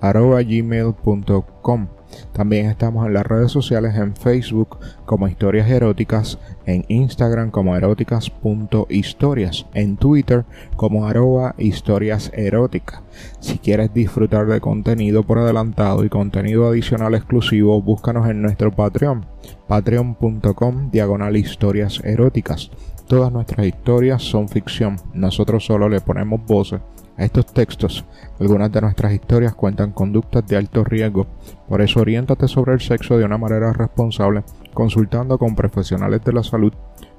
historiaseroticaspr.gmail.com también estamos en las redes sociales en Facebook como Historias Eróticas, en Instagram como eróticas.historias, en Twitter como arroba historias eróticas. Si quieres disfrutar de contenido por adelantado y contenido adicional exclusivo, búscanos en nuestro Patreon, patreon.com diagonal historias eróticas. Todas nuestras historias son ficción, nosotros solo le ponemos voces estos textos. Algunas de nuestras historias cuentan conductas de alto riesgo, por eso oriéntate sobre el sexo de una manera responsable, consultando con profesionales de la salud.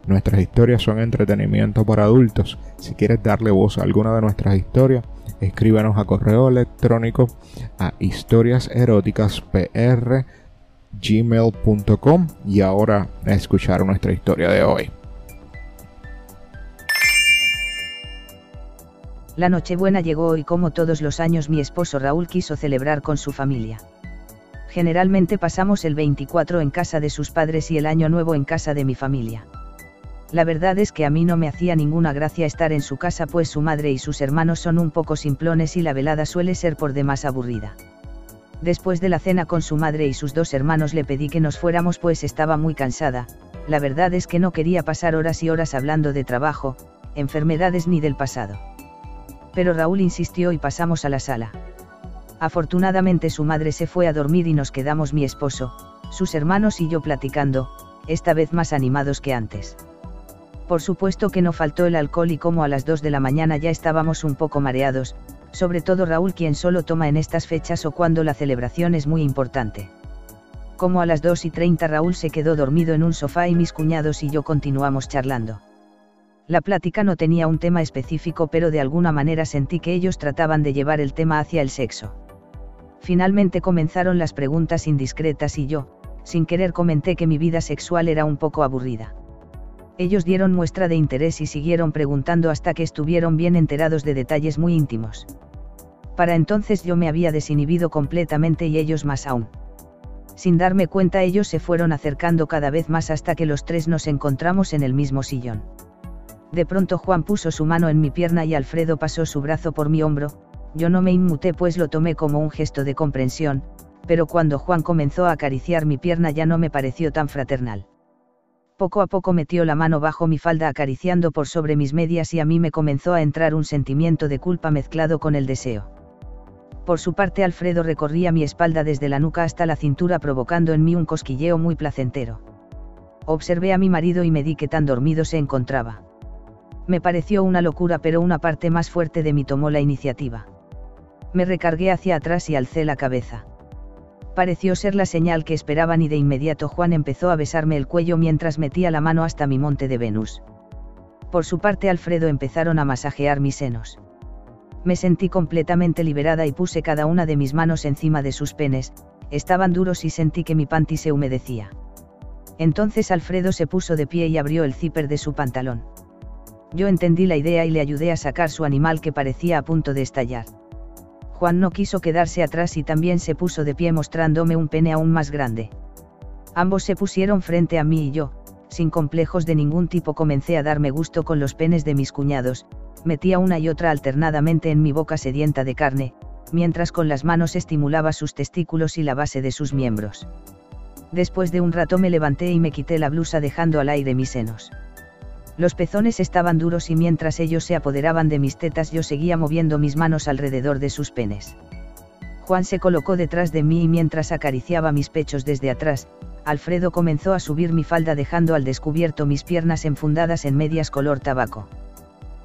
Nuestras historias son entretenimiento para adultos. Si quieres darle voz a alguna de nuestras historias, escríbenos a correo electrónico a historiaseroticaspr.gmail.com y ahora a escuchar nuestra historia de hoy. La Nochebuena llegó y como todos los años mi esposo Raúl quiso celebrar con su familia. Generalmente pasamos el 24 en casa de sus padres y el año nuevo en casa de mi familia. La verdad es que a mí no me hacía ninguna gracia estar en su casa pues su madre y sus hermanos son un poco simplones y la velada suele ser por demás aburrida. Después de la cena con su madre y sus dos hermanos le pedí que nos fuéramos pues estaba muy cansada, la verdad es que no quería pasar horas y horas hablando de trabajo, enfermedades ni del pasado pero Raúl insistió y pasamos a la sala. Afortunadamente su madre se fue a dormir y nos quedamos mi esposo, sus hermanos y yo platicando, esta vez más animados que antes. Por supuesto que no faltó el alcohol y como a las 2 de la mañana ya estábamos un poco mareados, sobre todo Raúl quien solo toma en estas fechas o cuando la celebración es muy importante. Como a las 2 y 30 Raúl se quedó dormido en un sofá y mis cuñados y yo continuamos charlando. La plática no tenía un tema específico pero de alguna manera sentí que ellos trataban de llevar el tema hacia el sexo. Finalmente comenzaron las preguntas indiscretas y yo, sin querer comenté que mi vida sexual era un poco aburrida. Ellos dieron muestra de interés y siguieron preguntando hasta que estuvieron bien enterados de detalles muy íntimos. Para entonces yo me había desinhibido completamente y ellos más aún. Sin darme cuenta ellos se fueron acercando cada vez más hasta que los tres nos encontramos en el mismo sillón. De pronto Juan puso su mano en mi pierna y Alfredo pasó su brazo por mi hombro, yo no me inmuté pues lo tomé como un gesto de comprensión, pero cuando Juan comenzó a acariciar mi pierna ya no me pareció tan fraternal. Poco a poco metió la mano bajo mi falda acariciando por sobre mis medias y a mí me comenzó a entrar un sentimiento de culpa mezclado con el deseo. Por su parte Alfredo recorría mi espalda desde la nuca hasta la cintura provocando en mí un cosquilleo muy placentero. Observé a mi marido y me di que tan dormido se encontraba. Me pareció una locura pero una parte más fuerte de mí tomó la iniciativa. Me recargué hacia atrás y alcé la cabeza. Pareció ser la señal que esperaban y de inmediato Juan empezó a besarme el cuello mientras metía la mano hasta mi monte de Venus. Por su parte Alfredo empezaron a masajear mis senos. Me sentí completamente liberada y puse cada una de mis manos encima de sus penes, estaban duros y sentí que mi panty se humedecía. Entonces Alfredo se puso de pie y abrió el zipper de su pantalón. Yo entendí la idea y le ayudé a sacar su animal que parecía a punto de estallar. Juan no quiso quedarse atrás y también se puso de pie mostrándome un pene aún más grande. Ambos se pusieron frente a mí y yo, sin complejos de ningún tipo comencé a darme gusto con los penes de mis cuñados, metía una y otra alternadamente en mi boca sedienta de carne, mientras con las manos estimulaba sus testículos y la base de sus miembros. Después de un rato me levanté y me quité la blusa dejando al aire mis senos. Los pezones estaban duros y mientras ellos se apoderaban de mis tetas yo seguía moviendo mis manos alrededor de sus penes. Juan se colocó detrás de mí y mientras acariciaba mis pechos desde atrás, Alfredo comenzó a subir mi falda dejando al descubierto mis piernas enfundadas en medias color tabaco.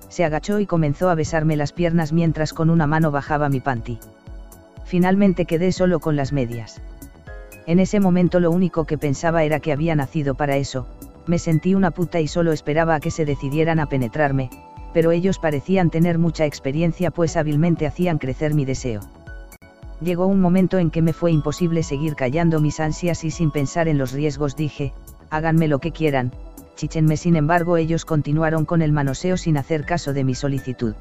Se agachó y comenzó a besarme las piernas mientras con una mano bajaba mi panty. Finalmente quedé solo con las medias. En ese momento lo único que pensaba era que había nacido para eso, me sentí una puta y solo esperaba a que se decidieran a penetrarme, pero ellos parecían tener mucha experiencia pues hábilmente hacían crecer mi deseo. Llegó un momento en que me fue imposible seguir callando mis ansias y sin pensar en los riesgos dije, háganme lo que quieran, chichenme sin embargo ellos continuaron con el manoseo sin hacer caso de mi solicitud.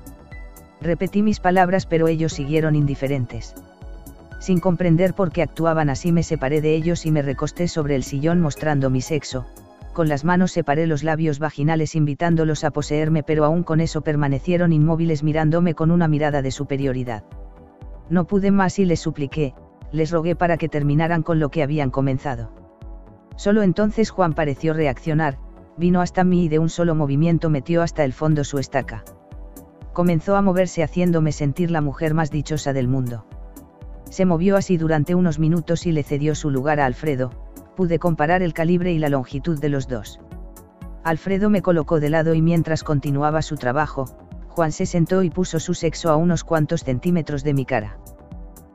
Repetí mis palabras pero ellos siguieron indiferentes. Sin comprender por qué actuaban así me separé de ellos y me recosté sobre el sillón mostrando mi sexo, con las manos separé los labios vaginales invitándolos a poseerme pero aún con eso permanecieron inmóviles mirándome con una mirada de superioridad. No pude más y les supliqué, les rogué para que terminaran con lo que habían comenzado. Solo entonces Juan pareció reaccionar, vino hasta mí y de un solo movimiento metió hasta el fondo su estaca. Comenzó a moverse haciéndome sentir la mujer más dichosa del mundo. Se movió así durante unos minutos y le cedió su lugar a Alfredo, pude comparar el calibre y la longitud de los dos. Alfredo me colocó de lado y mientras continuaba su trabajo, Juan se sentó y puso su sexo a unos cuantos centímetros de mi cara.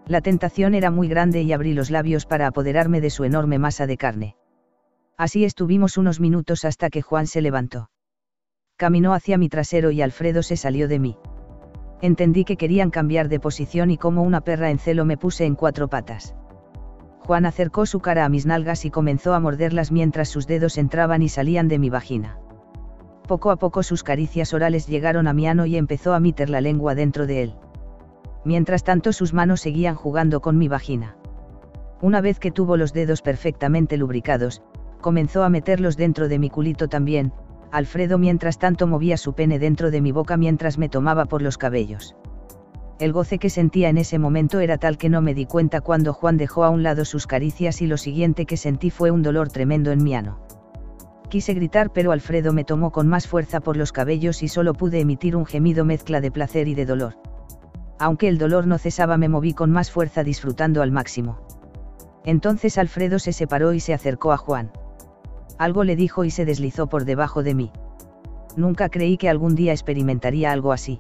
La tentación era muy grande y abrí los labios para apoderarme de su enorme masa de carne. Así estuvimos unos minutos hasta que Juan se levantó. Caminó hacia mi trasero y Alfredo se salió de mí. Entendí que querían cambiar de posición y como una perra en celo me puse en cuatro patas. Juan acercó su cara a mis nalgas y comenzó a morderlas mientras sus dedos entraban y salían de mi vagina. Poco a poco sus caricias orales llegaron a mi ano y empezó a meter la lengua dentro de él. Mientras tanto sus manos seguían jugando con mi vagina. Una vez que tuvo los dedos perfectamente lubricados, comenzó a meterlos dentro de mi culito también, Alfredo mientras tanto movía su pene dentro de mi boca mientras me tomaba por los cabellos. El goce que sentía en ese momento era tal que no me di cuenta cuando Juan dejó a un lado sus caricias y lo siguiente que sentí fue un dolor tremendo en mi ano. Quise gritar pero Alfredo me tomó con más fuerza por los cabellos y solo pude emitir un gemido mezcla de placer y de dolor. Aunque el dolor no cesaba me moví con más fuerza disfrutando al máximo. Entonces Alfredo se separó y se acercó a Juan. Algo le dijo y se deslizó por debajo de mí. Nunca creí que algún día experimentaría algo así.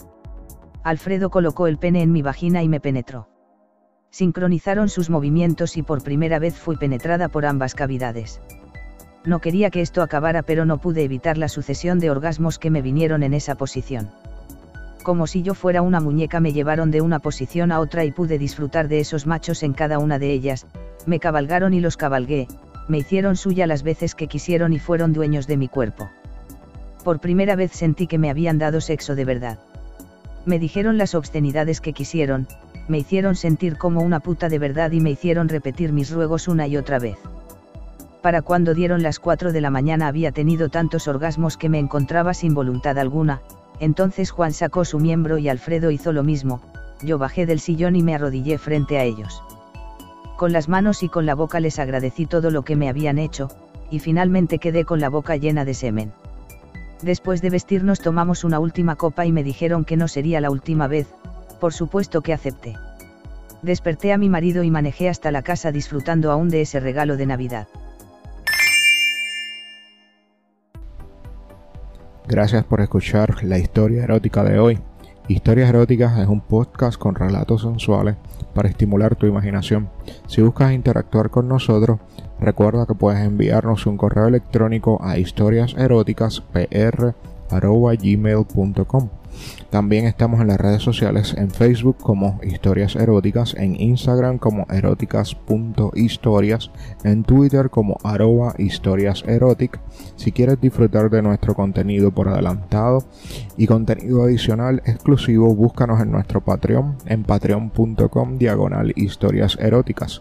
Alfredo colocó el pene en mi vagina y me penetró. Sincronizaron sus movimientos y por primera vez fui penetrada por ambas cavidades. No quería que esto acabara pero no pude evitar la sucesión de orgasmos que me vinieron en esa posición. Como si yo fuera una muñeca me llevaron de una posición a otra y pude disfrutar de esos machos en cada una de ellas, me cabalgaron y los cabalgué, me hicieron suya las veces que quisieron y fueron dueños de mi cuerpo. Por primera vez sentí que me habían dado sexo de verdad. Me dijeron las obscenidades que quisieron, me hicieron sentir como una puta de verdad y me hicieron repetir mis ruegos una y otra vez. Para cuando dieron las 4 de la mañana había tenido tantos orgasmos que me encontraba sin voluntad alguna, entonces Juan sacó su miembro y Alfredo hizo lo mismo, yo bajé del sillón y me arrodillé frente a ellos. Con las manos y con la boca les agradecí todo lo que me habían hecho, y finalmente quedé con la boca llena de semen. Después de vestirnos tomamos una última copa y me dijeron que no sería la última vez, por supuesto que acepté. Desperté a mi marido y manejé hasta la casa disfrutando aún de ese regalo de Navidad. Gracias por escuchar la historia erótica de hoy. Historias Eróticas es un podcast con relatos sensuales para estimular tu imaginación. Si buscas interactuar con nosotros, recuerda que puedes enviarnos un correo electrónico a historiaseroticaspr.gmail.com también estamos en las redes sociales en Facebook como Historias Eróticas, en Instagram como eróticas.historias, en Twitter como arroba historias Si quieres disfrutar de nuestro contenido por adelantado y contenido adicional exclusivo, búscanos en nuestro Patreon en patreon.com diagonal historias eróticas.